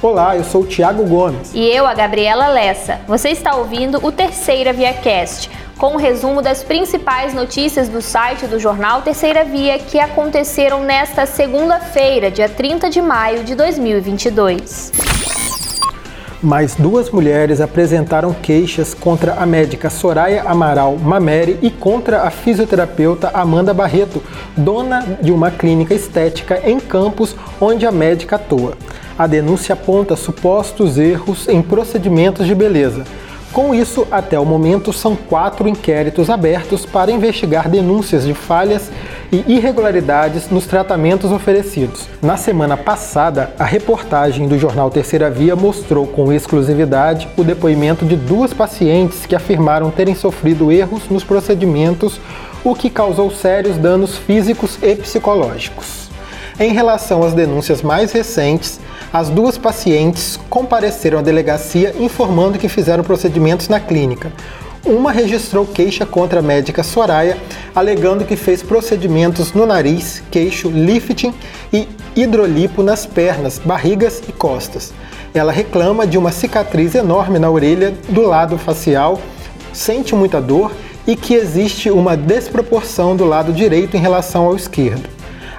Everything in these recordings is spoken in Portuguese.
Olá, eu sou o Tiago Gomes. E eu, a Gabriela Lessa. Você está ouvindo o Terceira Via Cast, com um resumo das principais notícias do site do jornal Terceira Via que aconteceram nesta segunda-feira, dia 30 de maio de 2022. Mais duas mulheres apresentaram queixas contra a médica Soraya Amaral Mameri e contra a fisioterapeuta Amanda Barreto, dona de uma clínica estética em Campos, onde a médica atua. A denúncia aponta supostos erros em procedimentos de beleza. Com isso, até o momento, são quatro inquéritos abertos para investigar denúncias de falhas e irregularidades nos tratamentos oferecidos. Na semana passada, a reportagem do jornal Terceira Via mostrou com exclusividade o depoimento de duas pacientes que afirmaram terem sofrido erros nos procedimentos, o que causou sérios danos físicos e psicológicos. Em relação às denúncias mais recentes, as duas pacientes compareceram à delegacia informando que fizeram procedimentos na clínica. Uma registrou queixa contra a médica Soraya, alegando que fez procedimentos no nariz, queixo, lifting e hidrolipo nas pernas, barrigas e costas. Ela reclama de uma cicatriz enorme na orelha do lado facial, sente muita dor e que existe uma desproporção do lado direito em relação ao esquerdo.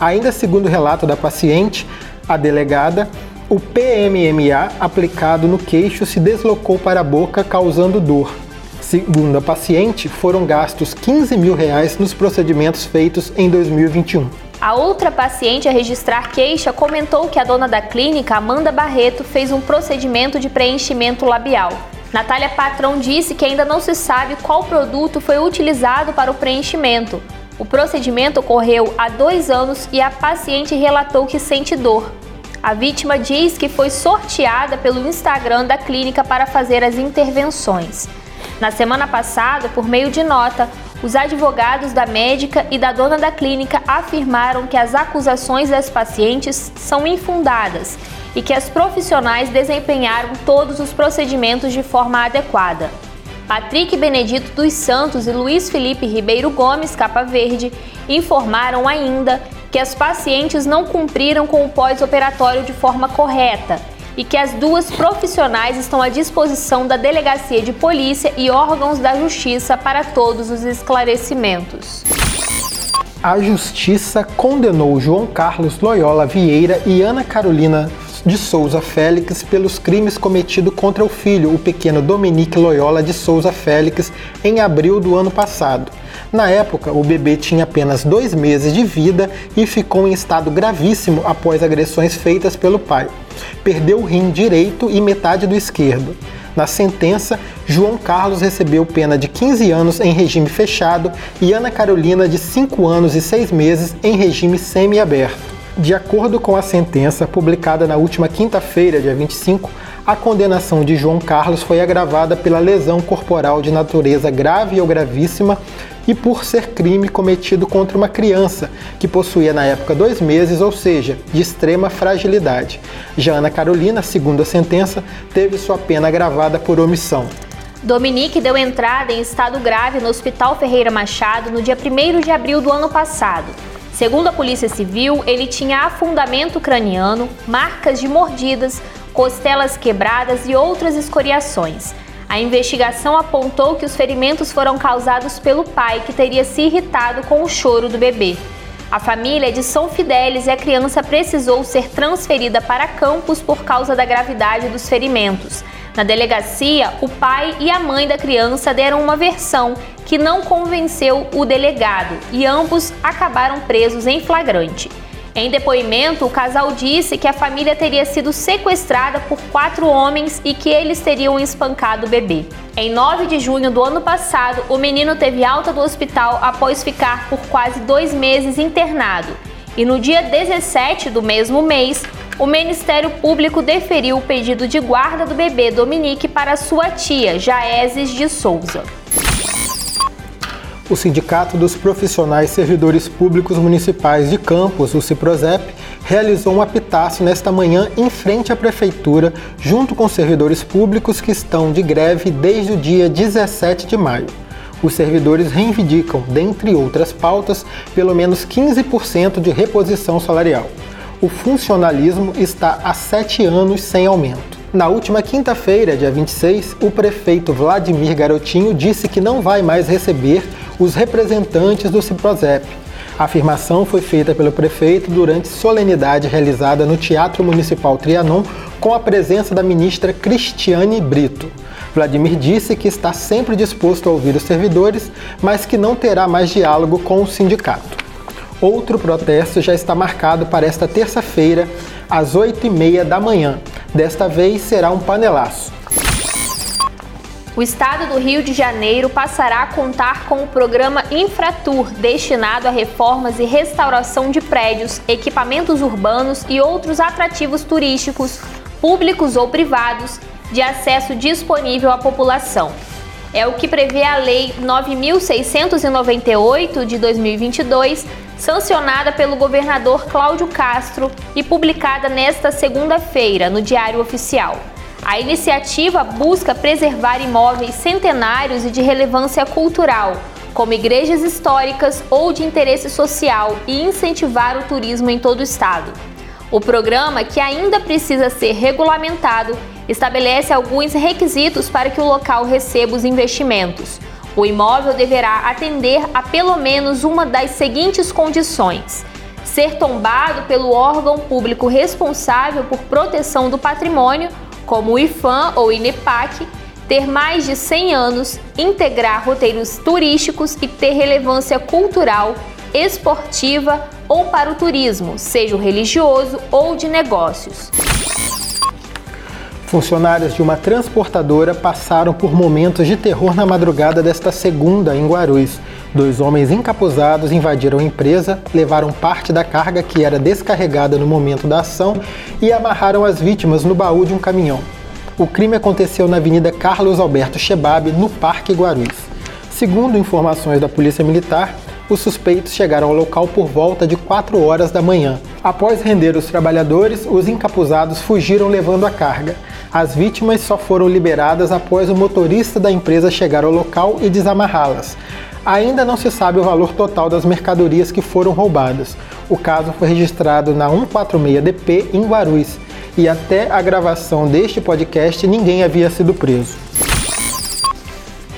Ainda segundo o relato da paciente, a delegada, o PMMA aplicado no queixo se deslocou para a boca, causando dor. Segundo a paciente, foram gastos 15 mil reais nos procedimentos feitos em 2021. A outra paciente a registrar queixa comentou que a dona da clínica, Amanda Barreto, fez um procedimento de preenchimento labial. Natália Patrão disse que ainda não se sabe qual produto foi utilizado para o preenchimento. O procedimento ocorreu há dois anos e a paciente relatou que sente dor. A vítima diz que foi sorteada pelo Instagram da clínica para fazer as intervenções. Na semana passada, por meio de nota, os advogados da médica e da dona da clínica afirmaram que as acusações das pacientes são infundadas e que as profissionais desempenharam todos os procedimentos de forma adequada. Patrick Benedito dos Santos e Luiz Felipe Ribeiro Gomes Capa Verde informaram ainda que as pacientes não cumpriram com o pós-operatório de forma correta e que as duas profissionais estão à disposição da Delegacia de Polícia e órgãos da Justiça para todos os esclarecimentos. A Justiça condenou João Carlos Loyola Vieira e Ana Carolina de Souza Félix pelos crimes cometidos contra o filho, o pequeno Dominique Loyola de Souza Félix, em abril do ano passado. Na época, o bebê tinha apenas dois meses de vida e ficou em estado gravíssimo após agressões feitas pelo pai. Perdeu o rim direito e metade do esquerdo. Na sentença, João Carlos recebeu pena de 15 anos em regime fechado e Ana Carolina de 5 anos e 6 meses em regime semiaberto. De acordo com a sentença publicada na última quinta-feira, dia 25, a condenação de João Carlos foi agravada pela lesão corporal de natureza grave ou gravíssima e por ser crime cometido contra uma criança que possuía na época dois meses, ou seja, de extrema fragilidade. Já Ana Carolina, segundo a sentença, teve sua pena agravada por omissão. Dominique deu entrada em estado grave no Hospital Ferreira Machado no dia 1 de abril do ano passado. Segundo a Polícia Civil, ele tinha afundamento craniano, marcas de mordidas, costelas quebradas e outras escoriações. A investigação apontou que os ferimentos foram causados pelo pai, que teria se irritado com o choro do bebê. A família é de São Fidélis e a criança precisou ser transferida para Campos por causa da gravidade dos ferimentos. Na delegacia, o pai e a mãe da criança deram uma versão que não convenceu o delegado e ambos acabaram presos em flagrante. Em depoimento, o casal disse que a família teria sido sequestrada por quatro homens e que eles teriam espancado o bebê. Em 9 de junho do ano passado, o menino teve alta do hospital após ficar por quase dois meses internado. E no dia 17 do mesmo mês, o Ministério Público deferiu o pedido de guarda do bebê Dominique para sua tia, Jaeses de Souza. O Sindicato dos Profissionais Servidores Públicos Municipais de Campos, o CIPROSEP, realizou um apitaço nesta manhã em frente à Prefeitura, junto com servidores públicos que estão de greve desde o dia 17 de maio. Os servidores reivindicam, dentre outras pautas, pelo menos 15% de reposição salarial. o funcionalismo está há sete anos sem aumento. Na última quinta-feira, dia 26, o prefeito Vladimir Garotinho disse que não vai mais receber os representantes do Ciprozep. A afirmação foi feita pelo prefeito durante solenidade realizada no Teatro Municipal Trianon com a presença da ministra Cristiane Brito. Vladimir disse que está sempre disposto a ouvir os servidores, mas que não terá mais diálogo com o sindicato. Outro protesto já está marcado para esta terça-feira, às 8h30 da manhã. Desta vez será um panelaço. O estado do Rio de Janeiro passará a contar com o programa Infratur, destinado a reformas e restauração de prédios, equipamentos urbanos e outros atrativos turísticos, públicos ou privados, de acesso disponível à população. É o que prevê a Lei 9698 de 2022, sancionada pelo governador Cláudio Castro e publicada nesta segunda-feira no Diário Oficial. A iniciativa busca preservar imóveis centenários e de relevância cultural, como igrejas históricas ou de interesse social, e incentivar o turismo em todo o estado. O programa, que ainda precisa ser regulamentado, estabelece alguns requisitos para que o local receba os investimentos. O imóvel deverá atender a pelo menos uma das seguintes condições: ser tombado pelo órgão público responsável por proteção do patrimônio como o IFAM ou INEPAC, ter mais de 100 anos, integrar roteiros turísticos e ter relevância cultural, esportiva ou para o turismo, seja religioso ou de negócios. Funcionários de uma transportadora passaram por momentos de terror na madrugada desta segunda em Guarulhos. Dois homens encapuzados invadiram a empresa, levaram parte da carga que era descarregada no momento da ação e amarraram as vítimas no baú de um caminhão. O crime aconteceu na Avenida Carlos Alberto Chebab, no Parque Guarulhos. Segundo informações da Polícia Militar, os suspeitos chegaram ao local por volta de 4 horas da manhã. Após render os trabalhadores, os encapuzados fugiram levando a carga. As vítimas só foram liberadas após o motorista da empresa chegar ao local e desamarrá-las. Ainda não se sabe o valor total das mercadorias que foram roubadas. O caso foi registrado na 146DP em Guarulhos e até a gravação deste podcast ninguém havia sido preso.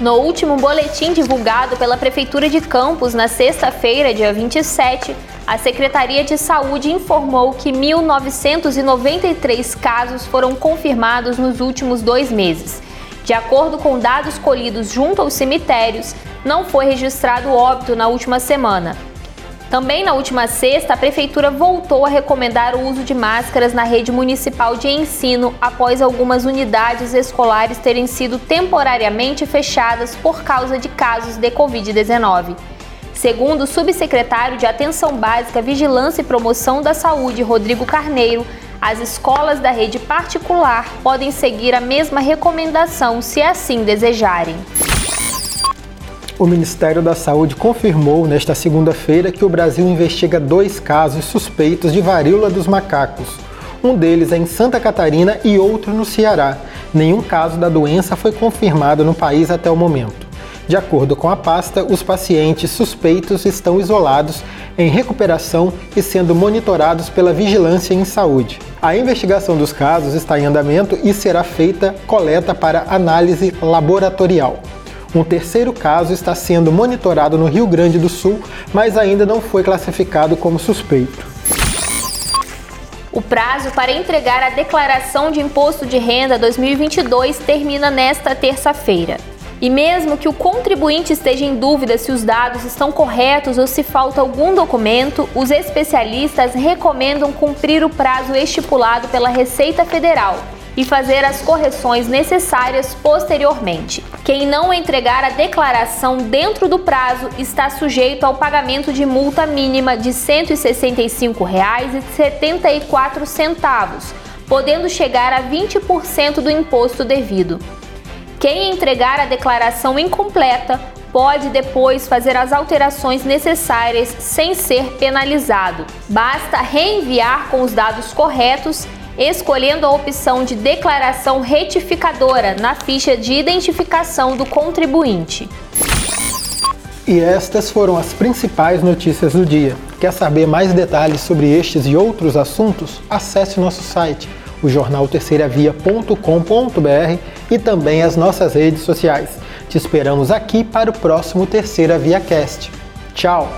No último boletim divulgado pela Prefeitura de Campos na sexta-feira, dia 27, a Secretaria de Saúde informou que 1.993 casos foram confirmados nos últimos dois meses. De acordo com dados colhidos junto aos cemitérios, não foi registrado óbito na última semana. Também na última sexta, a Prefeitura voltou a recomendar o uso de máscaras na rede municipal de ensino após algumas unidades escolares terem sido temporariamente fechadas por causa de casos de Covid-19. Segundo o subsecretário de Atenção Básica, Vigilância e Promoção da Saúde, Rodrigo Carneiro, as escolas da rede particular podem seguir a mesma recomendação se assim desejarem. O Ministério da Saúde confirmou nesta segunda-feira que o Brasil investiga dois casos suspeitos de varíola dos macacos. Um deles é em Santa Catarina e outro no Ceará. Nenhum caso da doença foi confirmado no país até o momento. De acordo com a pasta, os pacientes suspeitos estão isolados, em recuperação e sendo monitorados pela Vigilância em Saúde. A investigação dos casos está em andamento e será feita coleta para análise laboratorial. Um terceiro caso está sendo monitorado no Rio Grande do Sul, mas ainda não foi classificado como suspeito. O prazo para entregar a declaração de imposto de renda 2022 termina nesta terça-feira. E mesmo que o contribuinte esteja em dúvida se os dados estão corretos ou se falta algum documento, os especialistas recomendam cumprir o prazo estipulado pela Receita Federal, e fazer as correções necessárias posteriormente. Quem não entregar a declaração dentro do prazo está sujeito ao pagamento de multa mínima de R$ 165,74, podendo chegar a 20% do imposto devido. Quem entregar a declaração incompleta pode depois fazer as alterações necessárias sem ser penalizado. Basta reenviar com os dados corretos escolhendo a opção de declaração retificadora na ficha de identificação do contribuinte. E estas foram as principais notícias do dia. Quer saber mais detalhes sobre estes e outros assuntos? Acesse nosso site, o jornalterceiravia.com.br e também as nossas redes sociais. Te esperamos aqui para o próximo Terceira Via Cast. Tchau!